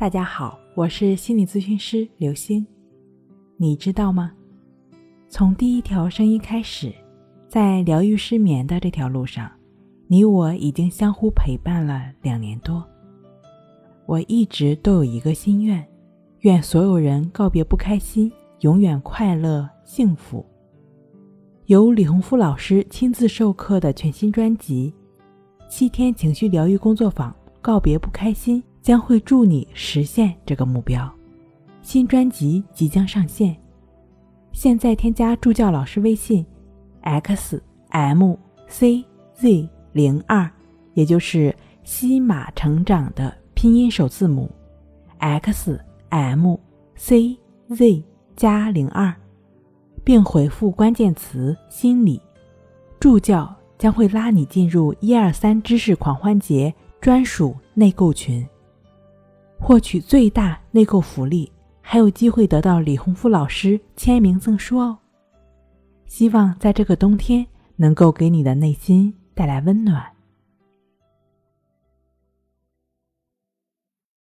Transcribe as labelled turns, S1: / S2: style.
S1: 大家好，我是心理咨询师刘星。你知道吗？从第一条声音开始，在疗愈失眠的这条路上，你我已经相互陪伴了两年多。我一直都有一个心愿，愿所有人告别不开心，永远快乐幸福。由李洪福老师亲自授课的全新专辑《七天情绪疗愈工作坊》，告别不开心。将会助你实现这个目标。新专辑即将上线，现在添加助教老师微信：x m c z 零二，也就是西马成长的拼音首字母 x m c z 加零二，并回复关键词“心理”，助教将会拉你进入一二三知识狂欢节专属内购群。获取最大内购福利，还有机会得到李洪福老师签名赠书哦！希望在这个冬天能够给你的内心带来温暖。